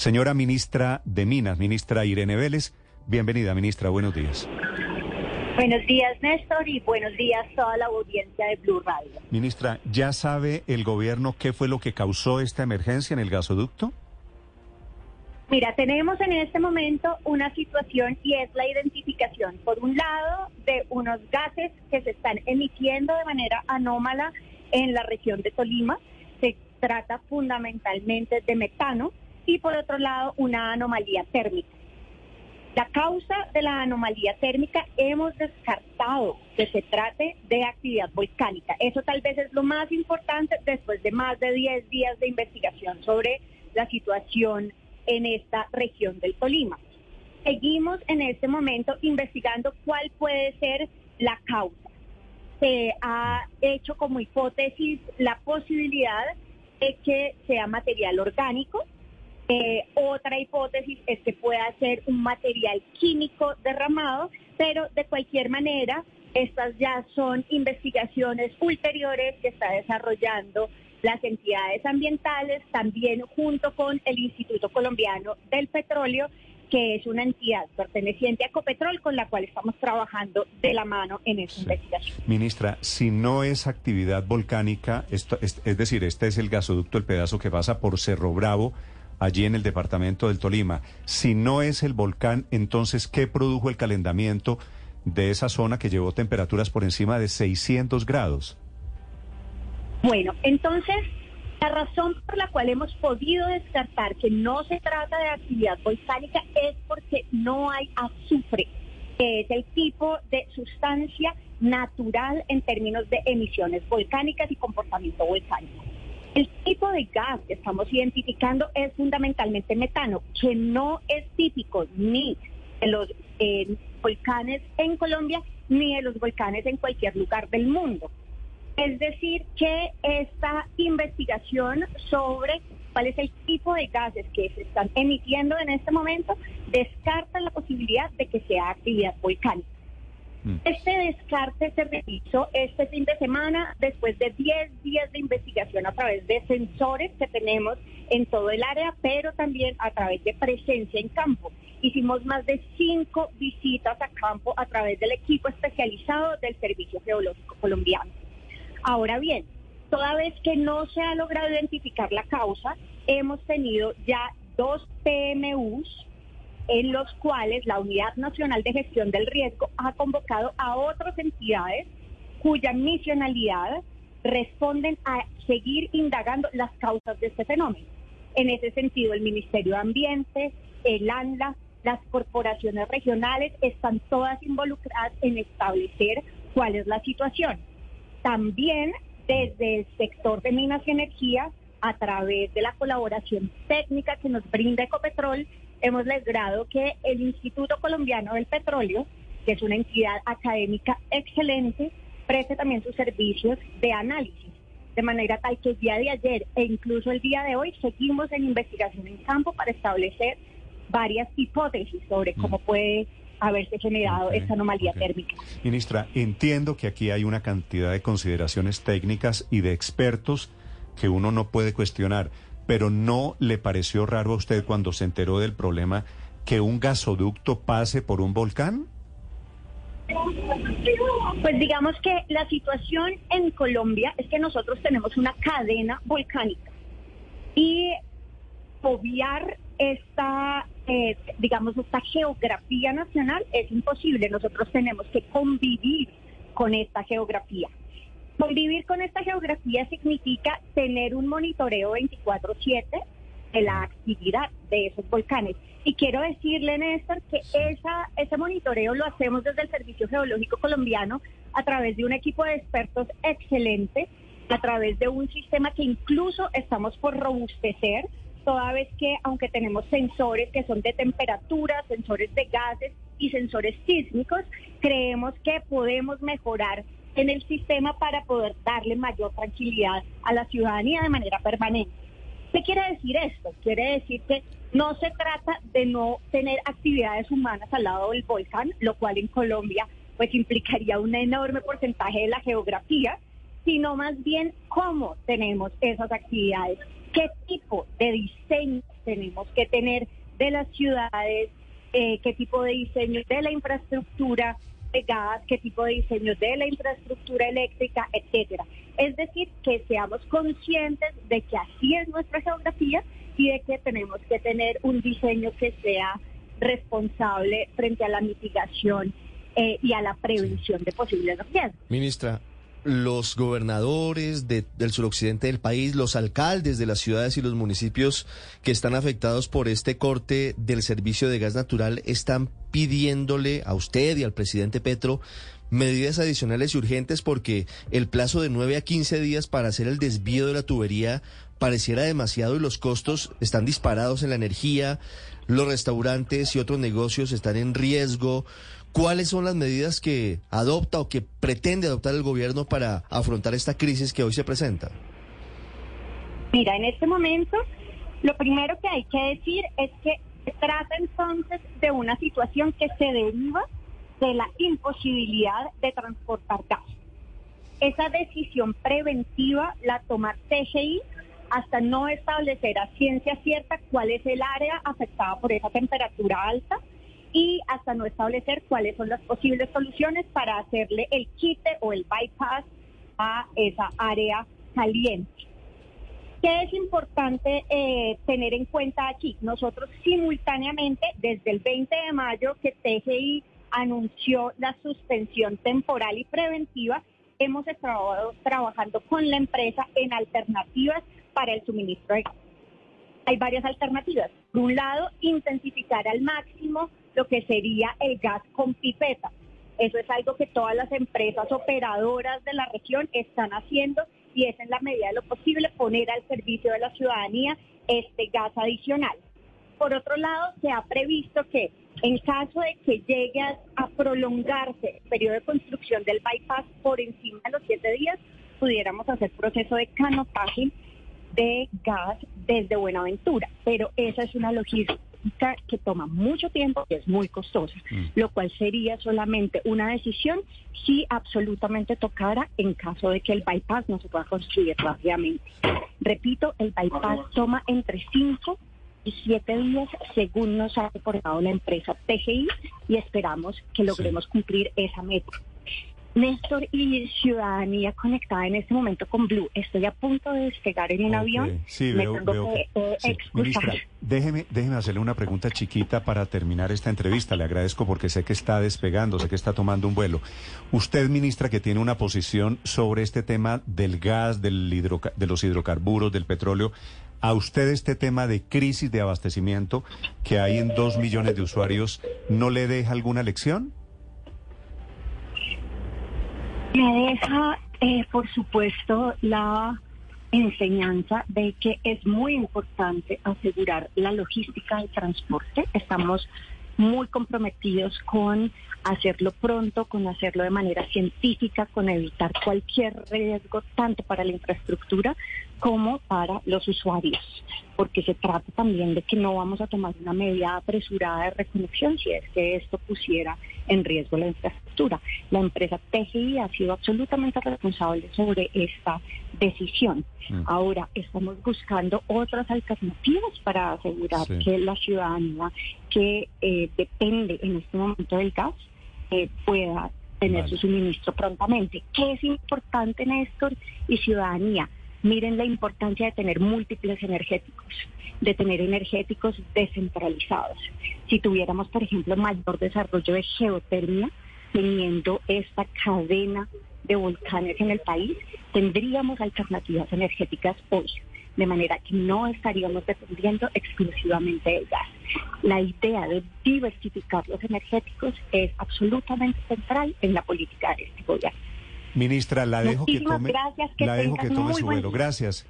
Señora ministra de Minas, ministra Irene Vélez, bienvenida, ministra, buenos días. Buenos días, Néstor, y buenos días a toda la audiencia de Blue Radio. Ministra, ¿ya sabe el gobierno qué fue lo que causó esta emergencia en el gasoducto? Mira, tenemos en este momento una situación y es la identificación, por un lado, de unos gases que se están emitiendo de manera anómala en la región de Tolima. Se trata fundamentalmente de metano y, por otro lado, una anomalía térmica. La causa de la anomalía térmica hemos descartado que se trate de actividad volcánica. Eso tal vez es lo más importante después de más de 10 días de investigación sobre la situación en esta región del Tolima. Seguimos en este momento investigando cuál puede ser la causa. Se ha hecho como hipótesis la posibilidad de que sea material orgánico. Eh, otra hipótesis es que pueda ser un material químico derramado, pero de cualquier manera, estas ya son investigaciones ulteriores que está desarrollando las entidades ambientales, también junto con el Instituto Colombiano del Petróleo, que es una entidad perteneciente a Ecopetrol con la cual estamos trabajando de la mano en esta investigación. Ministra, si no es actividad volcánica, esto, es, es decir, este es el gasoducto, el pedazo que pasa por Cerro Bravo, allí en el departamento del Tolima. Si no es el volcán, entonces, ¿qué produjo el calentamiento de esa zona que llevó temperaturas por encima de 600 grados? Bueno, entonces, la razón por la cual hemos podido descartar que no se trata de actividad volcánica es porque no hay azufre, que es el tipo de sustancia natural en términos de emisiones volcánicas y comportamiento volcánico. El tipo de gas que estamos identificando es fundamentalmente metano, que no es típico ni de los eh, volcanes en Colombia ni de los volcanes en cualquier lugar del mundo. Es decir, que esta investigación sobre cuál es el tipo de gases que se están emitiendo en este momento descarta la posibilidad de que sea actividad volcánica. Mm. Este descarte se realizó este fin de semana después de 10 días de investigación a través de sensores que tenemos en todo el área, pero también a través de presencia en campo. Hicimos más de cinco visitas a campo a través del equipo especializado del Servicio Geológico Colombiano. Ahora bien, toda vez que no se ha logrado identificar la causa, hemos tenido ya dos PMUs en los cuales la Unidad Nacional de Gestión del Riesgo ha convocado a otras entidades cuya misionalidad responden a seguir indagando las causas de este fenómeno. En ese sentido, el Ministerio de Ambiente, el ANLA, las corporaciones regionales están todas involucradas en establecer cuál es la situación. También desde el sector de minas y energía, a través de la colaboración técnica que nos brinda Ecopetrol, hemos logrado que el Instituto Colombiano del Petróleo, que es una entidad académica excelente, preste también sus servicios de análisis. De manera tal que el día de ayer e incluso el día de hoy seguimos en investigación en campo para establecer varias hipótesis sobre cómo mm. puede haberse generado esta anomalía térmica. Ministra, entiendo que aquí hay una cantidad de consideraciones técnicas y de expertos que uno no puede cuestionar, pero ¿no le pareció raro a usted cuando se enteró del problema que un gasoducto pase por un volcán? Pues digamos que la situación en Colombia es que nosotros tenemos una cadena volcánica y obviar esta, eh, digamos, esta geografía nacional es imposible. Nosotros tenemos que convivir con esta geografía. Convivir con esta geografía significa tener un monitoreo 24/7 de la actividad de esos volcanes. Y quiero decirle, Néstor, que esa, ese monitoreo lo hacemos desde el Servicio Geológico Colombiano a través de un equipo de expertos excelente, a través de un sistema que incluso estamos por robustecer toda vez que aunque tenemos sensores que son de temperatura, sensores de gases y sensores sísmicos, creemos que podemos mejorar en el sistema para poder darle mayor tranquilidad a la ciudadanía de manera permanente. ¿Qué quiere decir esto? Quiere decir que no se trata de no tener actividades humanas al lado del volcán, lo cual en Colombia pues implicaría un enorme porcentaje de la geografía, sino más bien cómo tenemos esas actividades qué tipo de diseño tenemos que tener de las ciudades, eh, qué tipo de diseño de la infraestructura de gas, qué tipo de diseño de la infraestructura eléctrica, etcétera. Es decir, que seamos conscientes de que así es nuestra geografía y de que tenemos que tener un diseño que sea responsable frente a la mitigación eh, y a la prevención de posibles riesgos. Ministra, los gobernadores del suroccidente del país, los alcaldes de las ciudades y los municipios que están afectados por este corte del servicio de gas natural están pidiéndole a usted y al presidente Petro medidas adicionales y urgentes porque el plazo de 9 a 15 días para hacer el desvío de la tubería pareciera demasiado y los costos están disparados en la energía, los restaurantes y otros negocios están en riesgo. ¿Cuáles son las medidas que adopta o que pretende adoptar el gobierno para afrontar esta crisis que hoy se presenta? Mira, en este momento lo primero que hay que decir es que se trata entonces de una situación que se deriva de la imposibilidad de transportar gas. Esa decisión preventiva la toma TGI hasta no establecer a ciencia cierta cuál es el área afectada por esa temperatura alta y hasta no establecer cuáles son las posibles soluciones para hacerle el quite o el bypass a esa área caliente. ¿Qué es importante eh, tener en cuenta aquí? Nosotros simultáneamente, desde el 20 de mayo que TGI anunció la suspensión temporal y preventiva, hemos estado trabajando con la empresa en alternativas para el suministro de. Hay varias alternativas. Por un lado, intensificar al máximo lo que sería el gas con pipeta. Eso es algo que todas las empresas operadoras de la región están haciendo y es en la medida de lo posible poner al servicio de la ciudadanía este gas adicional. Por otro lado, se ha previsto que en caso de que llegue a prolongarse el periodo de construcción del bypass por encima de los siete días, pudiéramos hacer proceso de canotaje de gas desde Buenaventura, pero esa es una logística que toma mucho tiempo y es muy costosa, mm. lo cual sería solamente una decisión si absolutamente tocara en caso de que el bypass no se pueda construir rápidamente. Repito, el bypass toma entre 5 y 7 días según nos ha reportado la empresa TGI y esperamos que logremos cumplir esa meta. Néstor y Ciudadanía conectada en este momento con Blue. Estoy a punto de despegar en un avión. Sí, veo, que, eh, Ministra, déjeme, déjeme hacerle una pregunta chiquita para terminar esta entrevista. Le agradezco porque sé que está despegando, sé que está tomando un vuelo. Usted, ministra, que tiene una posición sobre este tema del gas, del de los hidrocarburos, del petróleo, ¿a usted este tema de crisis de abastecimiento que hay en dos millones de usuarios no le deja alguna lección? Me deja, eh, por supuesto, la enseñanza de que es muy importante asegurar la logística del transporte. Estamos muy comprometidos con hacerlo pronto, con hacerlo de manera científica, con evitar cualquier riesgo tanto para la infraestructura como para los usuarios, porque se trata también de que no vamos a tomar una medida apresurada de reconexión si es que esto pusiera en riesgo la infraestructura. La empresa TGI ha sido absolutamente responsable sobre esta decisión. Mm. Ahora estamos buscando otras alternativas para asegurar que la ciudadanía que eh, depende en este momento del gas eh, pueda tener su suministro prontamente. ¿Qué es importante, Néstor y ciudadanía? Miren la importancia de tener múltiples energéticos, de tener energéticos descentralizados. Si tuviéramos, por ejemplo, mayor desarrollo de geotermia, teniendo esta cadena de volcanes en el país, tendríamos alternativas energéticas hoy, de manera que no estaríamos dependiendo exclusivamente del gas. La idea de diversificar los energéticos es absolutamente central en la política de este gobierno. Ministra, la dejo que tome, la dejo que tome su vuelo. Gracias.